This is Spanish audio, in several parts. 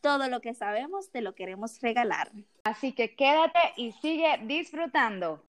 Todo lo que sabemos te lo queremos regalar. Así que quédate y sigue disfrutando.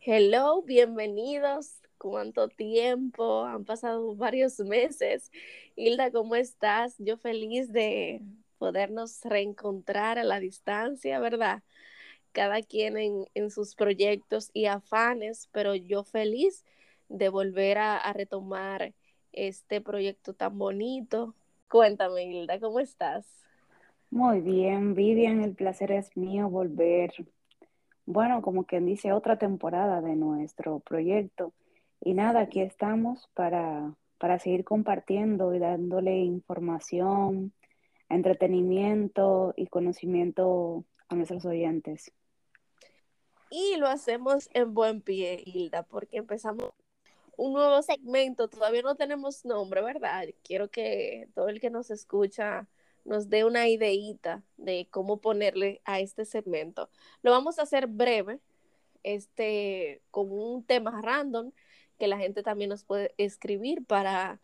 Hello, bienvenidos. ¿Cuánto tiempo? Han pasado varios meses. Hilda, ¿cómo estás? Yo feliz de podernos reencontrar a la distancia, ¿verdad? Cada quien en, sus proyectos y afanes, pero yo feliz de volver a retomar este proyecto tan bonito Cuéntame, Hilda, ¿cómo estás? Muy bien, Vivian, el placer es mío volver, bueno, como quien dice, otra temporada de nuestro proyecto. Y nada, aquí estamos para, para seguir compartiendo y dándole información, entretenimiento y conocimiento a nuestros oyentes. Y lo hacemos en buen pie, Hilda, porque empezamos un nuevo segmento, todavía no tenemos nombre, ¿verdad? Quiero que todo el que nos escucha nos dé una ideita de cómo ponerle a este segmento. Lo vamos a hacer breve, este, con un tema random que la gente también nos puede escribir para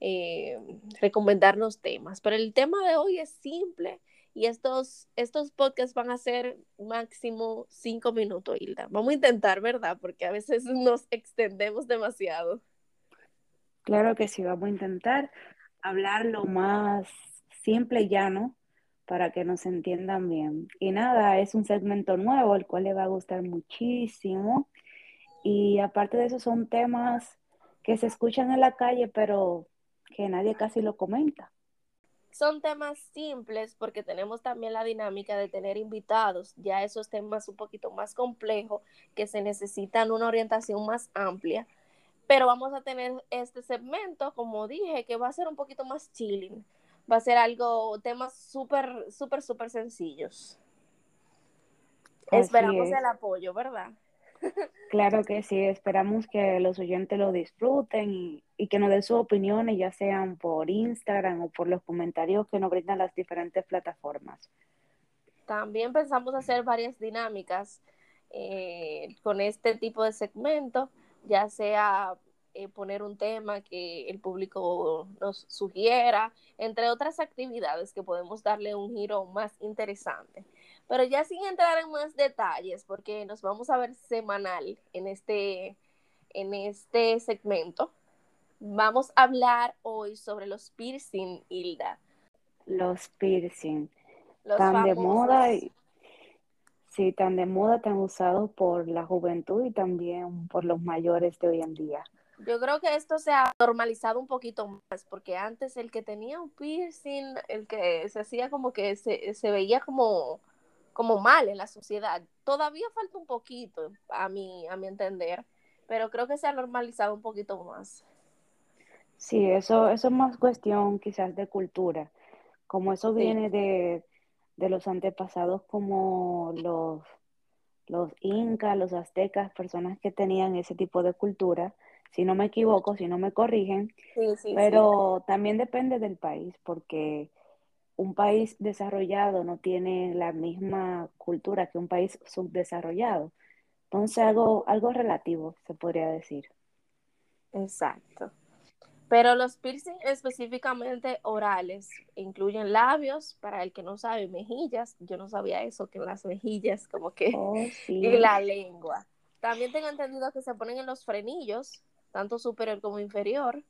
eh, recomendarnos temas. Pero el tema de hoy es simple y estos, estos podcasts van a ser máximo cinco minutos, Hilda. Vamos a intentar, ¿verdad? Porque a veces nos extendemos demasiado. Claro que sí, vamos a intentar hablar lo más simple y llano para que nos entiendan bien. Y nada, es un segmento nuevo, el cual le va a gustar muchísimo. Y aparte de eso, son temas que se escuchan en la calle, pero que nadie casi lo comenta. Son temas simples porque tenemos también la dinámica de tener invitados, ya esos temas un poquito más complejos que se necesitan una orientación más amplia. Pero vamos a tener este segmento, como dije, que va a ser un poquito más chilling. Va a ser algo, temas súper, súper, súper sencillos. Esperamos el apoyo, ¿verdad? Claro que sí, esperamos que los oyentes lo disfruten y, que nos den sus opiniones, ya sean por Instagram o por los comentarios que nos brindan las diferentes plataformas. También pensamos hacer varias dinámicas eh, con este tipo de segmento, ya sea eh, poner un tema que el público nos sugiera, entre otras actividades que podemos darle un giro más interesante. Pero ya sin entrar en más detalles, porque nos vamos a ver semanal en este, en este segmento, vamos a hablar hoy sobre los piercing, Hilda. Los piercing. tan de moda y sí, tan de moda, tan usados por la juventud y también por los mayores de hoy en día. Yo creo que esto se ha normalizado un poquito más, porque antes el que tenía un piercing, el que se hacía como que se, se veía como como mal en la sociedad. Todavía falta un poquito, a mi, a mi entender, pero creo que se ha normalizado un poquito más. Sí, eso, eso es más cuestión quizás de cultura. Como eso viene de, los antepasados como los, los incas, los aztecas, personas que tenían ese tipo de cultura, si no me equivoco, si no me corrigen, pero también depende del país, porque un país desarrollado no tiene la misma cultura que un país subdesarrollado. Entonces, algo, algo relativo, se podría decir. Exacto. Pero los piercing específicamente orales incluyen labios, para el que no sabe, mejillas. Yo no sabía eso, que las mejillas como que oh, y la lengua. También tengo entendido que se ponen en los frenillos, tanto superior como inferior.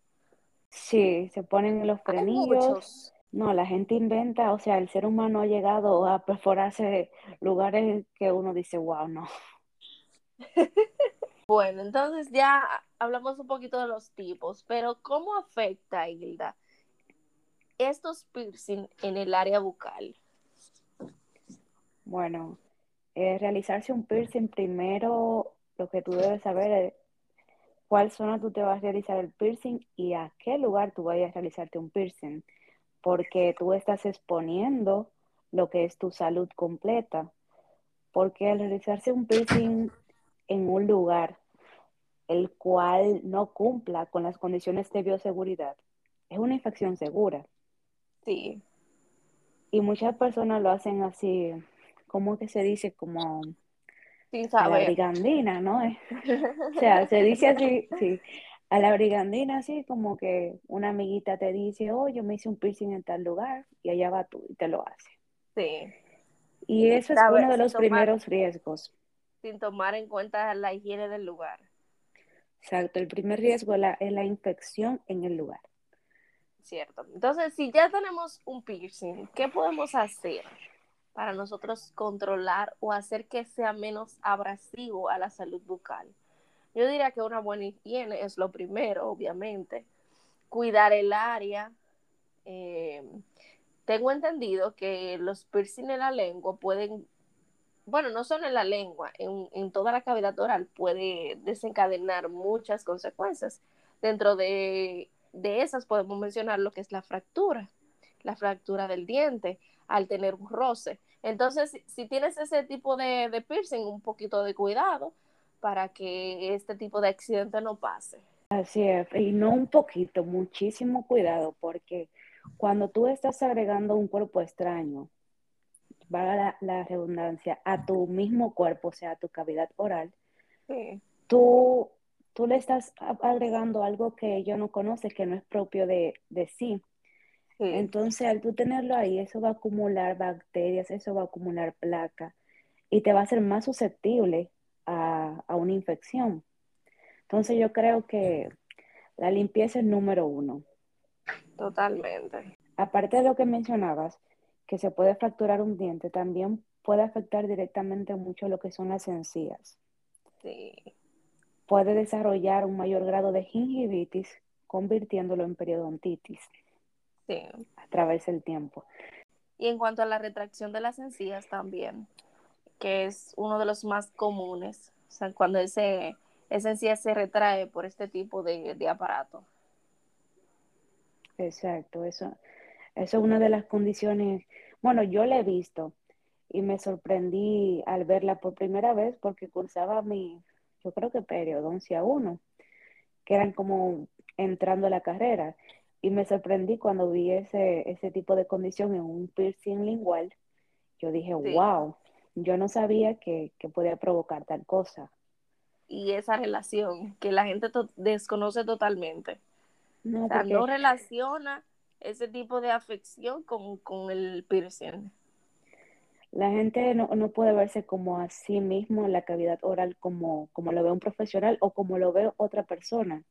Sí, se ponen en los frenillos. No, la gente inventa, o sea, el ser humano ha llegado a perforarse lugares que uno dice, wow, no. bueno, entonces ya hablamos un poquito de los tipos, pero ¿cómo afecta, Hilda, estos piercing en el área bucal? Bueno, eh, realizarse un piercing primero, lo que tú debes saber es cuál zona tú te vas a realizar el piercing y a qué lugar tú vayas a realizarte un piercing porque tú estás exponiendo lo que es tu salud completa. porque al realizarse un piercing en un lugar el cual no cumpla con las condiciones de bioseguridad, es una infección segura. Sí. Y muchas personas lo hacen así, como que se dice? Como Sin a la brigandina, ¿no? O sea, se dice así, sí, a la brigandina, así como que una amiguita te dice, oh, yo me hice un piercing en tal lugar, y allá va tú y te lo hace. Sí. Y eso es uno de los tomar- primeros riesgos. Sin tomar en cuenta la higiene del lugar. Exacto, el primer riesgo es la, es la infección en el lugar. Cierto. Entonces, si ya tenemos un piercing, ¿qué podemos hacer para nosotros controlar o hacer que sea menos abrasivo a la salud bucal? Yo diría que una buena higiene es lo primero, obviamente. Cuidar el área. Eh, tengo entendido que los piercing en la lengua pueden, bueno, no solo en la lengua, en, en toda la cavidad oral puede desencadenar muchas consecuencias. Dentro de de esas podemos mencionar lo que es la fractura, la fractura del diente al tener un roce. Entonces, si, tienes ese tipo de, de, piercing, un poquito de cuidado para que este tipo de accidente no pase. Así es, y no un poquito, muchísimo cuidado, porque cuando tú estás agregando un cuerpo extraño, valga la, la redundancia, a tu mismo cuerpo, o sea, a tu cavidad oral, sí. tú tú le estás agregando algo que ella no conoce, que no es propio de, de sí. sí. Entonces, al tú tenerlo ahí, eso va a acumular bacterias, eso va a acumular placa y te va a hacer más susceptible a, a una infección. Entonces, yo creo que la limpieza es número uno. Totalmente. Aparte de lo que mencionabas, que se puede fracturar un diente, también puede afectar directamente mucho lo que son las encías. Sí puede desarrollar un mayor grado de gingivitis, convirtiéndolo en periodontitis sí. a través del tiempo. Y en cuanto a la retracción de las encías también, que es uno de los más comunes, o sea, cuando ese, esa encía se retrae por este tipo de, de aparato. Exacto, eso, eso es una de las condiciones, bueno, yo la he visto y me sorprendí al verla por primera vez porque cursaba mi, yo creo que periodoncia 1, que eran como entrando a la carrera. Y me sorprendí cuando vi ese, ese tipo de condición en un piercing lingual. Yo dije, sí. wow, yo no sabía que, que, podía provocar tal cosa. Y esa relación que la gente to desconoce totalmente. No, o sea, porque... no relaciona ese tipo de afección con, con el piercing. La gente no, no, puede verse como a sí mismo en la cavidad oral como, como lo ve un profesional o como lo ve otra persona.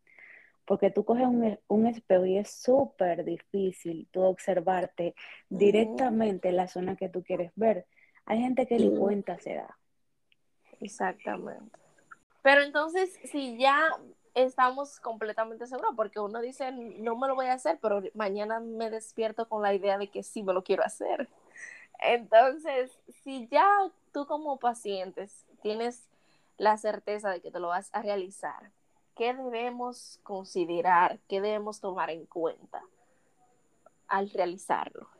Porque tú coges un, un espejo y es súper difícil tú observarte directamente en la zona que tú quieres ver. Hay gente que ni cuenta se da. Exactamente. Pero entonces, si ya estamos completamente seguros, porque uno dice, no me lo voy a hacer, pero mañana me despierto con la idea de que sí me lo quiero hacer. Entonces, si ya tú como paciente tienes la certeza de que te lo vas a realizar, ¿qué debemos considerar? ¿Qué debemos tomar en cuenta al realizarlo?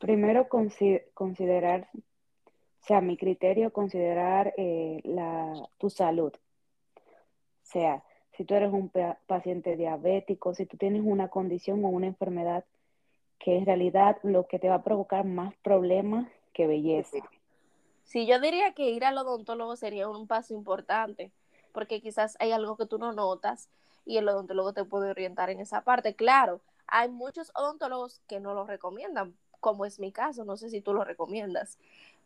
Primero, considerar, o sea, mi criterio, considerar eh, la, tu salud. O sea, si tú eres un paciente diabético, si tú tienes una condición o una enfermedad que en realidad lo que te va a provocar más problemas que belleza. Sí, yo diría que ir al odontólogo sería un paso importante, porque quizás hay algo que tú no notas y el odontólogo te puede orientar en esa parte. Claro, hay muchos odontólogos que no lo recomiendan, como es mi caso, no sé si tú lo recomiendas,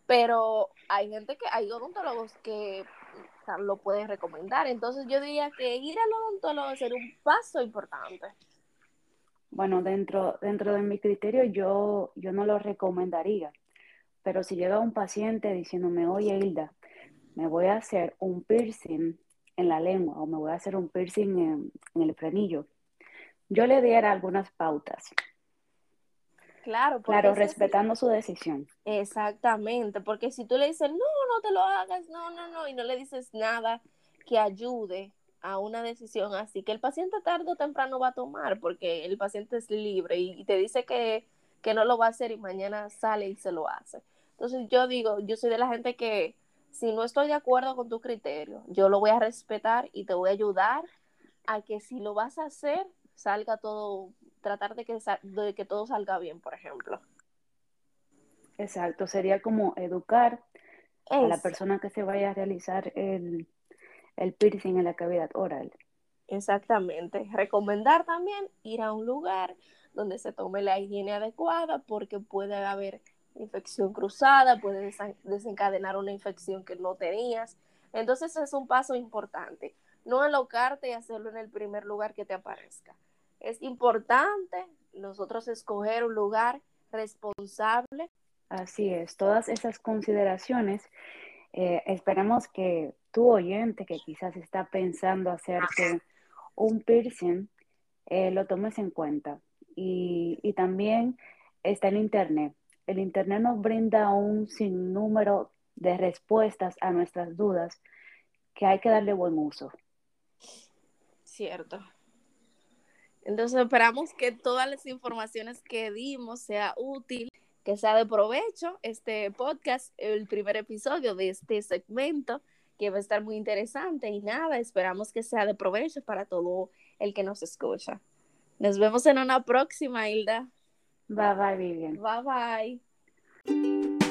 pero hay gente que, hay odontólogos que lo pueden recomendar. Entonces yo diría que ir al odontólogo sería un paso importante. Bueno, dentro, dentro de mi criterio yo, yo no lo recomendaría, pero si llega un paciente diciéndome, oye Hilda, me voy a hacer un piercing en la lengua o me voy a hacer un piercing en, en el frenillo, yo le diera algunas pautas. Claro, claro, respetando su decisión. Exactamente, porque si tú le dices, no, no te lo hagas, no, no, no, y no le dices nada que ayude a una decisión así que el paciente tarde o temprano va a tomar porque el paciente es libre y te dice que, que, no lo va a hacer y mañana sale y se lo hace. Entonces yo digo, yo soy de la gente que si no estoy de acuerdo con tu criterio, yo lo voy a respetar y te voy a ayudar a que si lo vas a hacer, salga todo, tratar de que, de que todo salga bien, por ejemplo. Exacto, sería como educar a la persona que se vaya a realizar el, el piercing en la cavidad oral. Exactamente. Recomendar también ir a un lugar donde se tome la higiene adecuada porque puede haber infección cruzada, puede desencadenar una infección que no tenías. Entonces es un paso importante. No alocarte y hacerlo en el primer lugar que te aparezca. Es importante nosotros escoger un lugar responsable. Así es, todas esas consideraciones. Eh, esperemos que tu oyente que quizás está pensando hacerte un piercing, eh, lo tomes en cuenta. Y, y también está el Internet. El Internet nos brinda un sinnúmero de respuestas a nuestras dudas que hay que darle buen uso. Cierto. Entonces esperamos que todas las informaciones que dimos sea útil, que sea de provecho este podcast, el primer episodio de este segmento que va a estar muy interesante y nada, esperamos que sea de provecho para todo el que nos escucha. Nos vemos en una próxima, Hilda. Bye bye, Vivian. Bye bye.